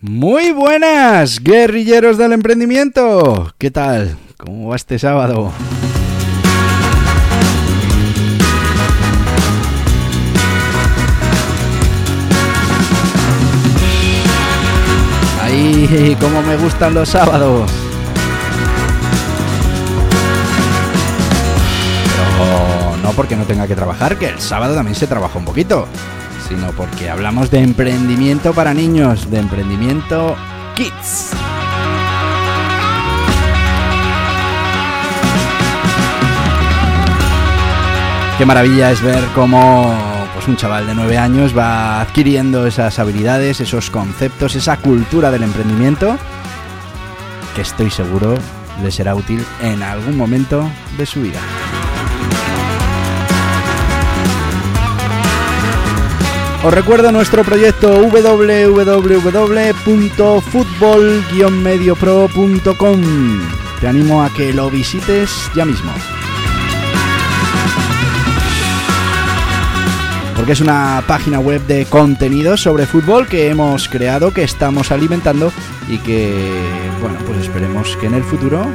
Muy buenas, guerrilleros del emprendimiento. ¿Qué tal? ¿Cómo va este sábado? Ahí, cómo me gustan los sábados. Pero no porque no tenga que trabajar, que el sábado también se trabaja un poquito sino porque hablamos de emprendimiento para niños, de emprendimiento kids. Qué maravilla es ver cómo pues un chaval de 9 años va adquiriendo esas habilidades, esos conceptos, esa cultura del emprendimiento que estoy seguro le será útil en algún momento de su vida. Os recuerdo nuestro proyecto www.futbol-mediopro.com. Te animo a que lo visites ya mismo. Porque es una página web de contenidos sobre fútbol que hemos creado, que estamos alimentando y que, bueno, pues esperemos que en el futuro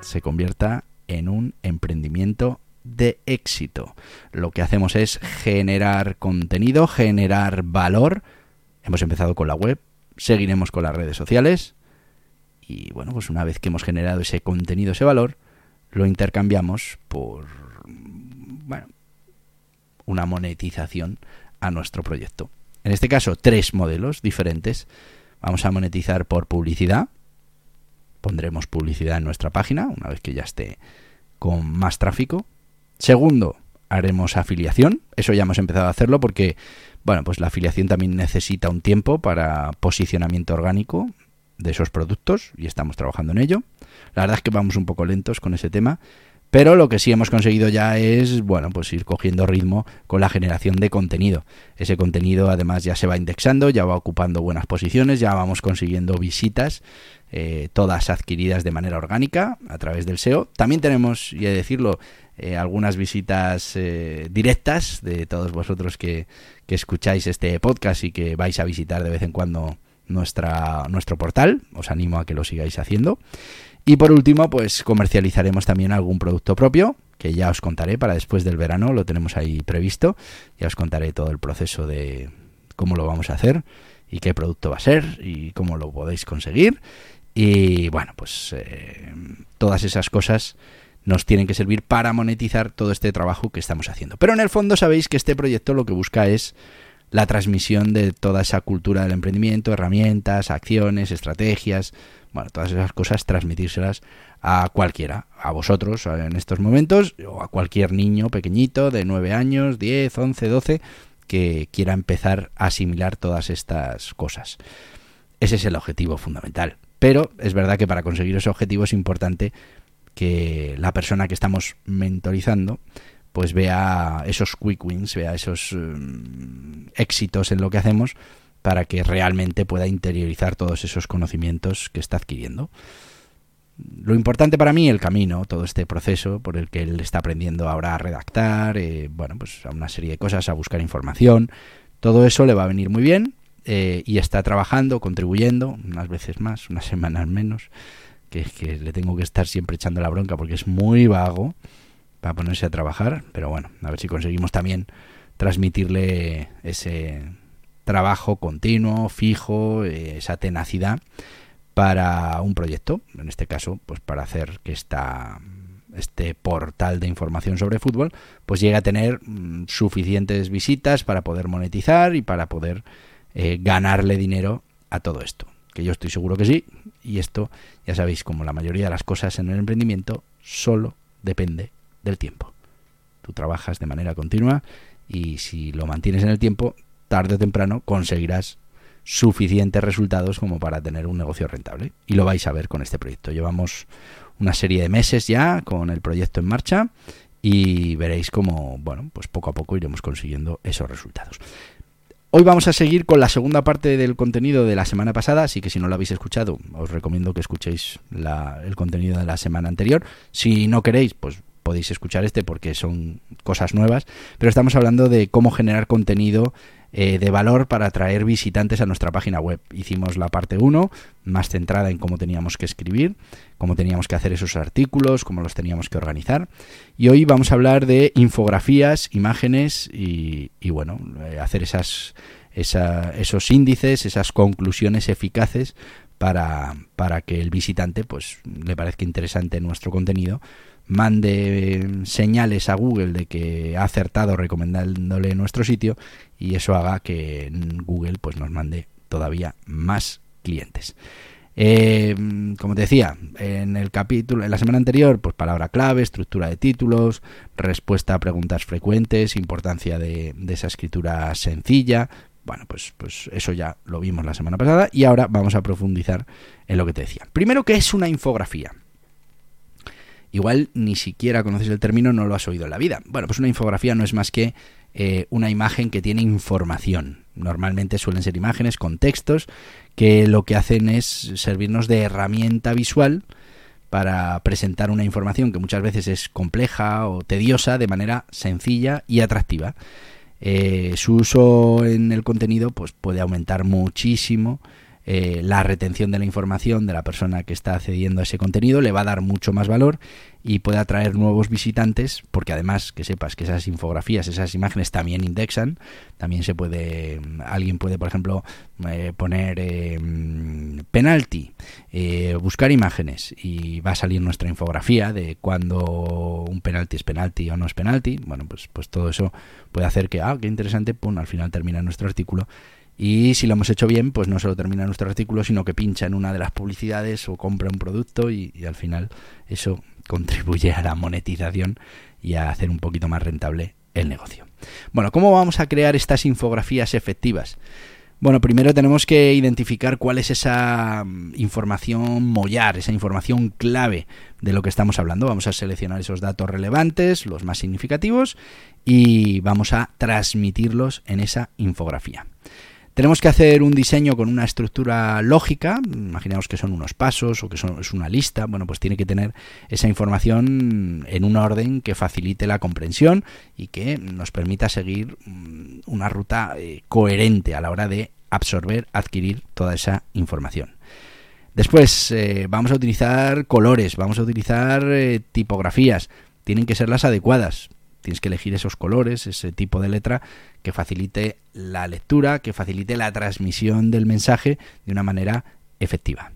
se convierta en un emprendimiento de éxito. Lo que hacemos es generar contenido, generar valor. Hemos empezado con la web, seguiremos con las redes sociales y bueno, pues una vez que hemos generado ese contenido, ese valor, lo intercambiamos por bueno, una monetización a nuestro proyecto. En este caso, tres modelos diferentes. Vamos a monetizar por publicidad. Pondremos publicidad en nuestra página una vez que ya esté con más tráfico. Segundo, haremos afiliación. Eso ya hemos empezado a hacerlo porque, bueno, pues la afiliación también necesita un tiempo para posicionamiento orgánico de esos productos y estamos trabajando en ello. La verdad es que vamos un poco lentos con ese tema, pero lo que sí hemos conseguido ya es, bueno, pues ir cogiendo ritmo con la generación de contenido. Ese contenido además ya se va indexando, ya va ocupando buenas posiciones, ya vamos consiguiendo visitas, eh, todas adquiridas de manera orgánica a través del SEO. También tenemos, y he de decirlo, eh, algunas visitas eh, directas de todos vosotros que, que, escucháis este podcast y que vais a visitar de vez en cuando nuestra, nuestro portal. Os animo a que lo sigáis haciendo. Y por último, pues comercializaremos también algún producto propio, que ya os contaré para después del verano, lo tenemos ahí previsto. Ya os contaré todo el proceso de cómo lo vamos a hacer y qué producto va a ser y cómo lo podéis conseguir. Y bueno, pues eh, todas esas cosas nos tienen que servir para monetizar todo este trabajo que estamos haciendo. Pero en el fondo sabéis que este proyecto lo que busca es la transmisión de toda esa cultura del emprendimiento, herramientas, acciones, estrategias, bueno, todas esas cosas, transmitírselas a cualquiera, a vosotros en estos momentos, o a cualquier niño pequeñito de 9 años, 10, 11, 12, que quiera empezar a asimilar todas estas cosas. Ese es el objetivo fundamental. Pero es verdad que para conseguir ese objetivo es importante que la persona que estamos mentorizando pues vea esos quick wins, vea esos mm, éxitos en lo que hacemos para que realmente pueda interiorizar todos esos conocimientos que está adquiriendo. Lo importante para mí, el camino, todo este proceso por el que él está aprendiendo ahora a redactar, eh, bueno, pues a una serie de cosas, a buscar información, todo eso le va a venir muy bien eh, y está trabajando, contribuyendo, unas veces más, unas semanas menos, que es que le tengo que estar siempre echando la bronca porque es muy vago para ponerse a trabajar, pero bueno, a ver si conseguimos también transmitirle ese trabajo continuo, fijo, eh, esa tenacidad para un proyecto, en este caso, pues para hacer que esta este portal de información sobre fútbol, pues llegue a tener mm, suficientes visitas para poder monetizar y para poder eh, ganarle dinero a todo esto que yo estoy seguro que sí, y esto, ya sabéis, como la mayoría de las cosas en el emprendimiento, solo depende del tiempo. Tú trabajas de manera continua y si lo mantienes en el tiempo, tarde o temprano conseguirás suficientes resultados como para tener un negocio rentable. Y lo vais a ver con este proyecto. Llevamos una serie de meses ya con el proyecto en marcha y veréis cómo, bueno, pues poco a poco iremos consiguiendo esos resultados. Hoy vamos a seguir con la segunda parte del contenido de la semana pasada, así que si no lo habéis escuchado, os recomiendo que escuchéis el contenido de la semana anterior. Si no queréis, pues podéis escuchar este porque son cosas nuevas, pero estamos hablando de cómo generar contenido eh, de valor para atraer visitantes a nuestra página web. Hicimos la parte 1, más centrada en cómo teníamos que escribir, cómo teníamos que hacer esos artículos, cómo los teníamos que organizar. Y hoy vamos a hablar de infografías, imágenes y, bueno, eh, hacer esas, esos índices, esas conclusiones eficaces para, para que el visitante pues le parezca interesante nuestro contenido mande señales a Google de que ha acertado recomendándole nuestro sitio y eso haga que Google pues nos mande todavía más clientes. Eh, como te decía, en el capítulo, en la semana anterior, pues palabra clave, estructura de títulos, respuesta a preguntas frecuentes, importancia de, de esa escritura sencilla. Bueno, pues, pues eso ya lo vimos la semana pasada y ahora vamos a profundizar en lo que te decía. Primero, ¿qué es una infografía? Igual ni siquiera conoces el término, no lo has oído en la vida. Bueno, pues una infografía no es más que eh, una imagen que tiene información. Normalmente suelen ser imágenes con textos que lo que hacen es servirnos de herramienta visual para presentar una información que muchas veces es compleja o tediosa de manera sencilla y atractiva. Eh, su uso en el contenido pues, puede aumentar muchísimo eh, la retención de la información de la persona que está accediendo a ese contenido le va a dar mucho más valor y puede atraer nuevos visitantes porque además que sepas que esas infografías, esas imágenes también indexan, también se puede, alguien puede por ejemplo eh, poner eh, penalti, buscar imágenes y va a salir nuestra infografía de cuando un penalti es penalti o no es penalti, bueno pues, pues todo eso puede hacer que, ah, qué interesante, pum, al final termina nuestro artículo y si lo hemos hecho bien, pues no solo termina nuestro artículo, sino que pincha en una de las publicidades o compra un producto y, al final eso contribuye a la monetización y a hacer un poquito más rentable el negocio. Bueno, ¿cómo vamos a crear estas infografías efectivas? Bueno, primero tenemos que identificar cuál es esa mm, información mollar, esa información clave de lo que estamos hablando. Vamos a seleccionar esos datos relevantes, los más significativos, y vamos a transmitirlos en esa infografía. Tenemos que hacer un diseño con una estructura lógica, imaginemos que son unos pasos o que son, es una lista, bueno, pues tiene que tener esa información en un orden que facilite la comprensión y que nos permita seguir mm, una ruta eh, coherente a la hora de absorber, adquirir toda esa información. Después eh, vamos a utilizar colores, vamos a utilizar eh, tipografías, tienen que ser las adecuadas. Tienes que elegir esos colores, ese tipo de letra que facilite la lectura, que facilite la transmisión del mensaje de una manera efectiva.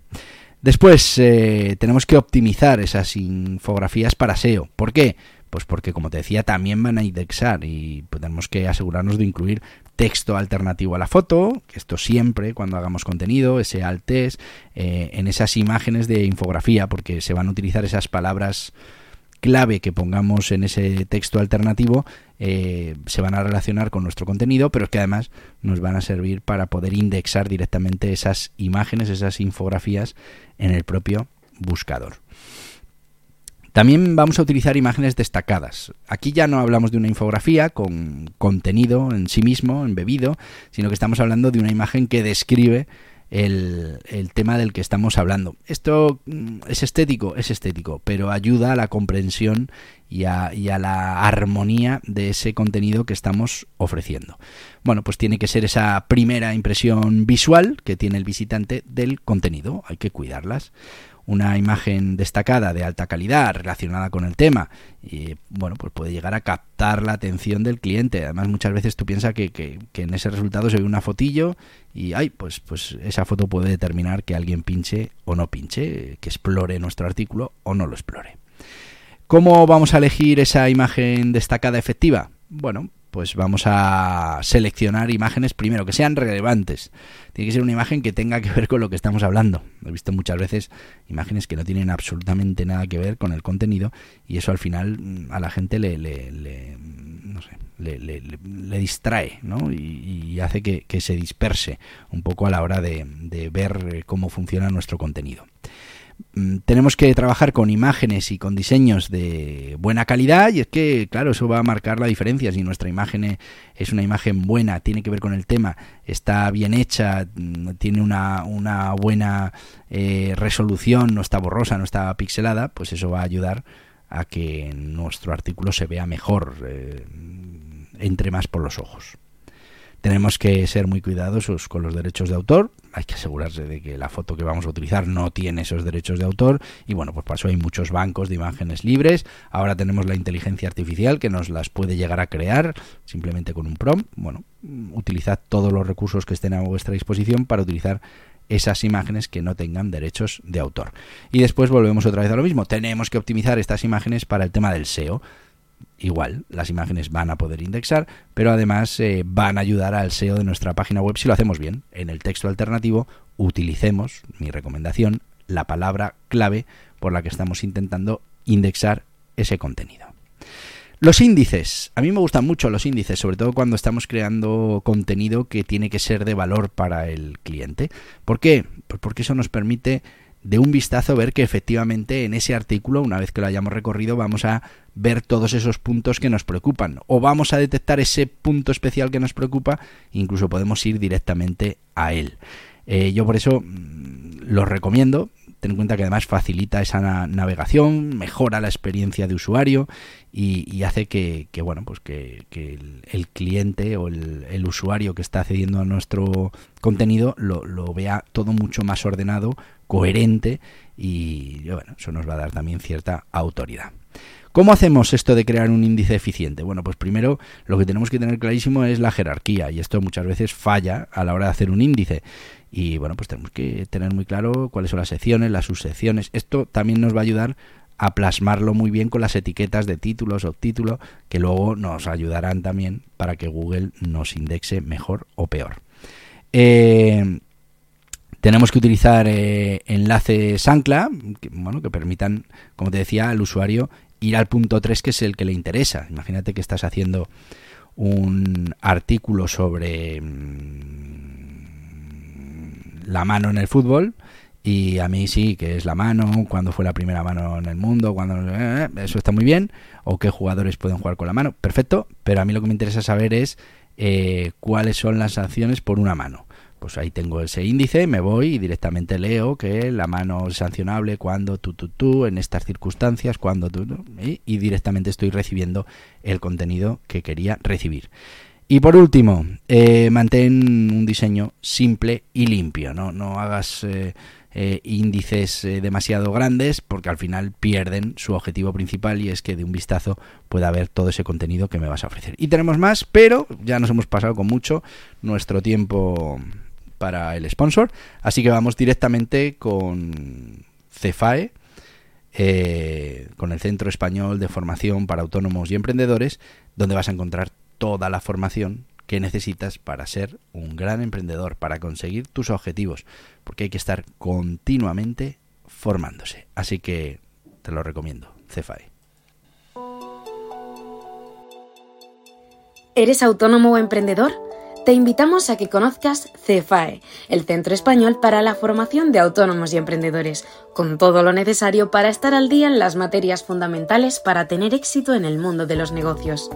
Después eh, tenemos que optimizar esas infografías para SEO. ¿Por qué? Pues porque, como te decía, también van a indexar y tenemos que asegurarnos de incluir texto alternativo a la foto, esto siempre cuando hagamos contenido, ese alt text, eh, en esas imágenes de infografía, porque se van a utilizar esas palabras clave que pongamos en ese texto alternativo eh, se van a relacionar con nuestro contenido, pero es que además nos van a servir para poder indexar directamente esas imágenes, esas infografías en el propio buscador. También vamos a utilizar imágenes destacadas. Aquí ya no hablamos de una infografía con contenido en sí mismo, embebido, sino que estamos hablando de una imagen que describe el, tema del que estamos hablando. Esto mm, es estético, es estético, pero ayuda a la comprensión y a, y a, la armonía de ese contenido que estamos ofreciendo. Bueno, pues tiene que ser esa primera impresión visual que tiene el visitante del contenido, hay que cuidarlas una imagen destacada de alta calidad relacionada con el tema y bueno pues puede llegar a captar la atención del cliente además muchas veces tú piensas que, que, en ese resultado se ve una fotillo y ay pues pues esa foto puede determinar que alguien pinche o no pinche que explore nuestro artículo o no lo explore ¿Cómo vamos a elegir esa imagen destacada efectiva? Bueno, pues vamos a seleccionar imágenes primero que sean relevantes. Tiene que ser una imagen que tenga que ver con lo que estamos hablando. He visto muchas veces imágenes que no tienen absolutamente nada que ver con el contenido y eso al final mm, a la gente le, distrae ¿no? y, hace que, se disperse un poco a la hora de, de ver cómo funciona nuestro contenido. Mm, tenemos que trabajar con imágenes y con diseños de buena calidad y es que, claro, eso va a marcar la diferencia. Si nuestra imagen es una imagen buena, tiene que ver con el tema, está bien hecha, mm, tiene una, buena eh, resolución, no está borrosa, no está pixelada, pues eso va a ayudar a que nuestro artículo se vea mejor, eh, entre más por los ojos. Tenemos que ser muy cuidadosos con los derechos de autor, hay que asegurarse de que la foto que vamos a utilizar no tiene esos derechos de autor y bueno, pues para eso hay muchos bancos de imágenes libres. Ahora tenemos la inteligencia artificial que nos las puede llegar a crear simplemente con un prompt. Bueno, utilizad todos los recursos que estén a vuestra disposición para utilizar esas imágenes que no tengan derechos de autor. Y después volvemos otra vez a lo mismo. Tenemos que optimizar estas imágenes para el tema del SEO igual las imágenes van a poder indexar, pero además eh, van a ayudar al SEO de nuestra página web si lo hacemos bien. En el texto alternativo utilicemos, mi recomendación, la palabra clave por la que estamos intentando indexar ese contenido. Los índices. A mí me gustan mucho los índices, sobre todo cuando estamos creando contenido que tiene que ser de valor para el cliente. ¿Por qué? Pues porque eso nos permite de un vistazo ver que efectivamente en ese artículo, una vez que lo hayamos recorrido, vamos a ver todos esos puntos que nos preocupan o vamos a detectar ese punto especial que nos preocupa, incluso podemos ir directamente a él. Eh, yo por eso mm, lo recomiendo. Ten en cuenta que además facilita esa navegación, mejora la experiencia de usuario y, hace que, bueno, pues que, el, cliente o el, usuario que está accediendo a nuestro contenido lo, lo vea todo mucho más ordenado, coherente y bueno, eso nos va a dar también cierta autoridad. ¿Cómo hacemos esto de crear un índice eficiente? Bueno, pues primero lo que tenemos que tener clarísimo es la jerarquía y esto muchas veces falla a la hora de hacer un índice. Y bueno, pues tenemos que tener muy claro cuáles son las secciones, las subsecciones. Esto también nos va a ayudar a plasmarlo muy bien con las etiquetas de título que luego nos ayudarán también para que Google nos indexe mejor o peor. Eh, tenemos que utilizar eh, enlaces ancla, que, bueno, que permitan, como te decía, al usuario ir al punto 3, que es el que le interesa. Imagínate que estás haciendo un artículo sobre mm, la mano en el fútbol y a mí sí, que es la mano, cuándo fue la primera mano en el mundo, cuando eh, eso está muy bien, o qué jugadores pueden jugar con la mano, perfecto, pero a mí lo que me interesa saber es eh, cuáles son las sanciones por una mano pues ahí tengo ese índice, me voy y directamente leo que la mano es sancionable cuando tú, tú, tú, en estas circunstancias, cuando tú, y, directamente estoy recibiendo el contenido que quería recibir. Y por último, eh, mantén un diseño simple y limpio, no, no hagas eh, eh, índices demasiado grandes porque al final pierden su objetivo principal y es que de un vistazo pueda ver todo ese contenido que me vas a ofrecer. Y tenemos más, pero ya nos hemos pasado con mucho nuestro tiempo para el sponsor. Así que vamos directamente con CEFAE, con el Centro Español de Formación para Autónomos y Emprendedores, donde vas a encontrar toda la formación que necesitas para ser un gran emprendedor, para conseguir tus objetivos, porque hay que estar continuamente formándose. Así que te lo recomiendo, CEFAE. ¿Eres autónomo o emprendedor? te invitamos a que conozcas CEFAE, el Centro Español para la Formación de Autónomos y Emprendedores, con todo lo necesario para estar al día en las materias fundamentales para tener éxito en el mundo de los negocios.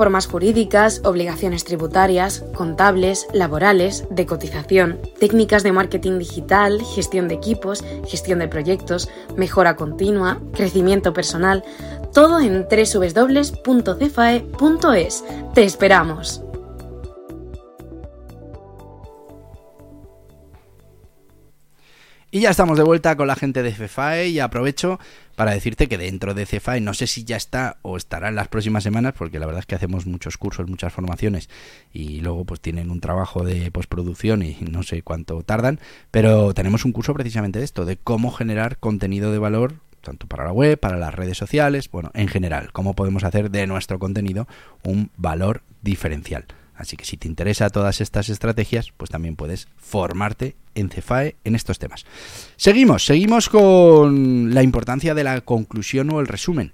Formas jurídicas, obligaciones tributarias, contables, laborales, de cotización, técnicas de marketing digital, gestión de equipos, gestión de proyectos, mejora continua, crecimiento personal, todo en www.cefae.es. ¡Te esperamos! Y ya estamos de vuelta con la gente de CEFAE y aprovecho para decirte que dentro de CEFAE, no sé si ya está o estará en las próximas semanas, porque la verdad es que hacemos muchos cursos, muchas formaciones y luego pues tienen un trabajo de postproducción y no sé cuánto tardan, pero tenemos un curso precisamente de esto, de cómo generar contenido de valor tanto para la web, para las redes sociales, bueno, en general, cómo podemos hacer de nuestro contenido un valor diferencial. Así que si te interesa todas estas estrategias, pues también puedes formarte en Cefae en estos temas. Seguimos, seguimos con la importancia de la conclusión o el resumen.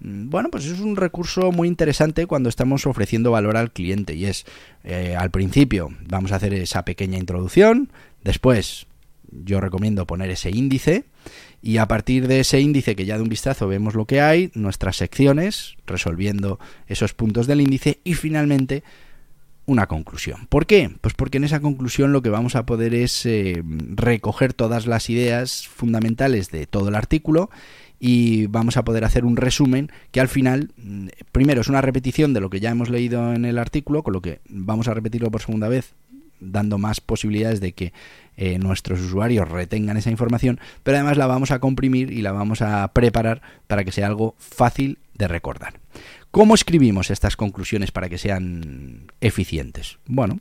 Mm, bueno, pues es un recurso muy interesante cuando estamos ofreciendo valor al cliente y es eh, al principio vamos a hacer esa pequeña introducción, después yo recomiendo poner ese índice y a partir de ese índice que ya de un vistazo vemos lo que hay, nuestras secciones resolviendo esos puntos del índice y finalmente una conclusión. ¿Por qué? Pues porque en esa conclusión lo que vamos a poder es eh, recoger todas las ideas fundamentales de todo el artículo y vamos a poder hacer un resumen que al final, mm, primero es una repetición de lo que ya hemos leído en el artículo, con lo que vamos a repetirlo por segunda vez, dando más posibilidades de que eh, nuestros usuarios retengan esa información, pero además la vamos a comprimir y la vamos a preparar para que sea algo fácil de recordar. ¿Cómo escribimos estas conclusiones para que sean eficientes? Bueno,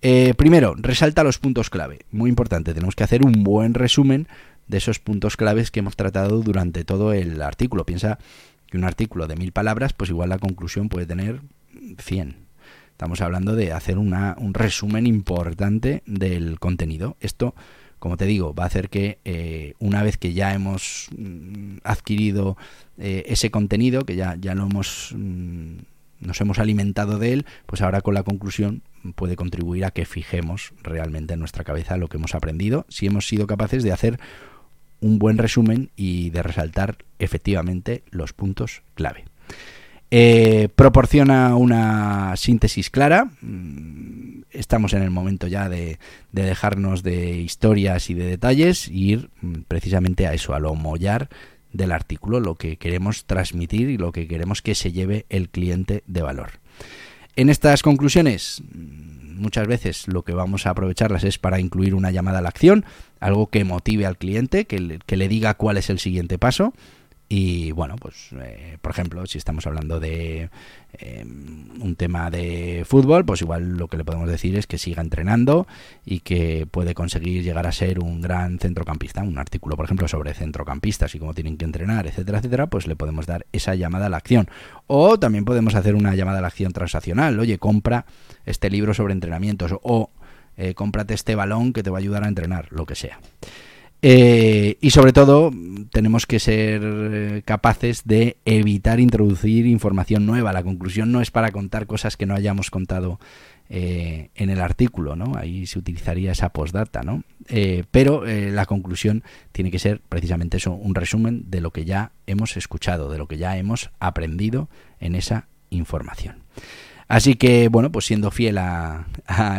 eh, primero, resalta los puntos clave. Muy importante, tenemos que hacer un buen resumen de esos puntos claves que hemos tratado durante todo el artículo. Piensa que un artículo de mil palabras, pues igual la conclusión puede tener 100. Estamos hablando de hacer una, un resumen importante del contenido. Esto como te digo, va a hacer que eh, una vez que ya hemos mm, adquirido eh, ese contenido, que ya, ya lo hemos, mm, nos hemos alimentado de él, pues ahora con la conclusión puede contribuir a que fijemos realmente en nuestra cabeza lo que hemos aprendido, si hemos sido capaces de hacer un buen resumen y de resaltar efectivamente los puntos clave. Eh, proporciona una síntesis clara. Mm, estamos en el momento ya de, dejarnos de historias y de detalles y ir mm, precisamente a eso, a lo mollar del artículo, lo que queremos transmitir y lo que queremos que se lleve el cliente de valor. En estas conclusiones, mm, muchas veces lo que vamos a aprovecharlas es para incluir una llamada a la acción, algo que motive al cliente, que que le diga cuál es el siguiente paso y bueno, pues eh, por ejemplo, si estamos hablando de em, un tema de fútbol, pues igual lo que le podemos decir es que siga entrenando y que puede conseguir llegar a ser un gran centrocampista. Un artículo, por ejemplo, sobre centrocampistas y cómo tienen que entrenar, etcétera, etcétera, pues le podemos dar esa llamada a la acción. O también podemos hacer una llamada a la acción transaccional. Oye, compra este libro sobre entrenamientos o eh, cómprate este balón que te va a ayudar a entrenar, lo que sea. Eh, y sobre todo tenemos que ser eh, capaces de evitar introducir información nueva. La conclusión no es para contar cosas que no hayamos contado eh, en el artículo, ¿no? Ahí se utilizaría esa postdata, ¿no? pero la conclusión tiene que ser precisamente eso, un resumen de lo que ya hemos escuchado, de lo que ya hemos aprendido en esa información. Así que, bueno, pues siendo fiel a,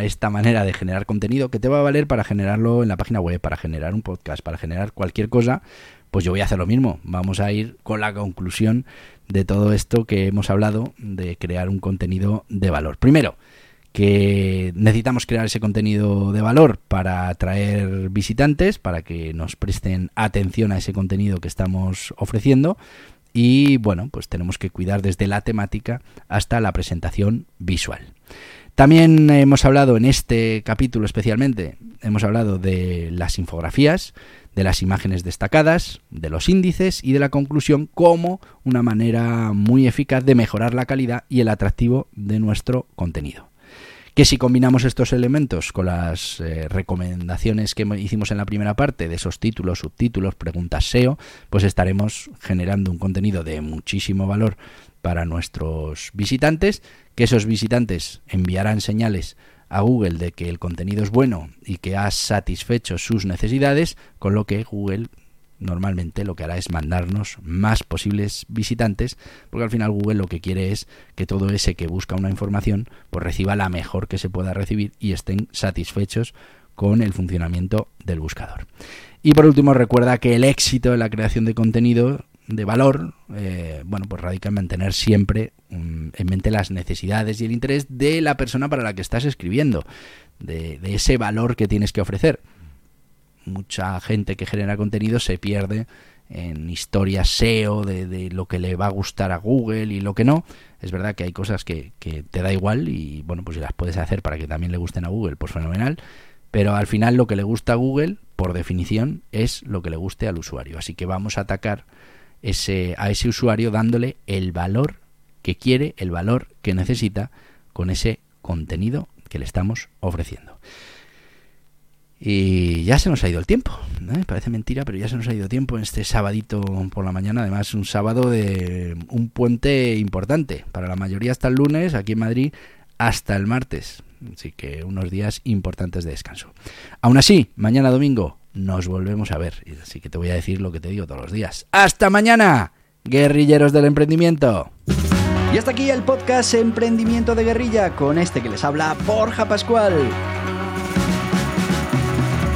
esta manera de generar contenido que te va a valer para generarlo en la página web, para generar un podcast, para generar cualquier cosa, pues yo voy a hacer lo mismo. Vamos a ir con la conclusión de todo esto que hemos hablado de crear un contenido de valor. Primero, que necesitamos crear ese contenido de valor para atraer visitantes, para que nos presten atención a ese contenido que estamos ofreciendo. Y bueno, pues tenemos que cuidar desde la temática hasta la presentación visual. También hemos hablado en este capítulo especialmente, hemos hablado de las infografías, de las imágenes destacadas, de los índices y de la conclusión como una manera muy eficaz de mejorar la calidad y el atractivo de nuestro contenido que si combinamos estos elementos con las eh, recomendaciones que hicimos en la primera parte de esos títulos, subtítulos, preguntas SEO, pues estaremos generando un contenido de muchísimo valor para nuestros visitantes, que esos visitantes enviarán señales a Google de que el contenido es bueno y que ha satisfecho sus necesidades, con lo que Google normalmente lo que hará es mandarnos más posibles visitantes, porque al final Google lo que quiere es que todo ese que busca una información pues reciba la mejor que se pueda recibir y estén satisfechos con el funcionamiento del buscador. Y por último, recuerda que el éxito de la creación de contenido de valor, eh, bueno, pues radica en mantener siempre mm, en mente las necesidades y el interés de la persona para la que estás escribiendo, de ese valor que tienes que ofrecer mucha gente que genera contenido se pierde en historias SEO de, lo que le va a gustar a Google y lo que no. Es verdad que hay cosas que, que, te da igual y bueno, pues si las puedes hacer para que también le gusten a Google, pues fenomenal. Pero al final lo que le gusta a Google, por definición, es lo que le guste al usuario. Así que vamos a atacar ese, a ese usuario dándole el valor que quiere, el valor que necesita con ese contenido que le estamos ofreciendo. Y ya se nos ha ido el tiempo. ¿eh? Parece mentira, pero ya se nos ha ido tiempo en este sabadito por la mañana. Además, un sábado de un puente importante. Para la mayoría hasta el lunes, aquí en Madrid hasta el martes. Así que unos días importantes de descanso. Aún así, mañana domingo nos volvemos a ver. Así que te voy a decir lo que te digo todos los días. ¡Hasta mañana! Guerrilleros del emprendimiento. Y hasta aquí el podcast Emprendimiento de Guerrilla con este que les habla Borja Pascual.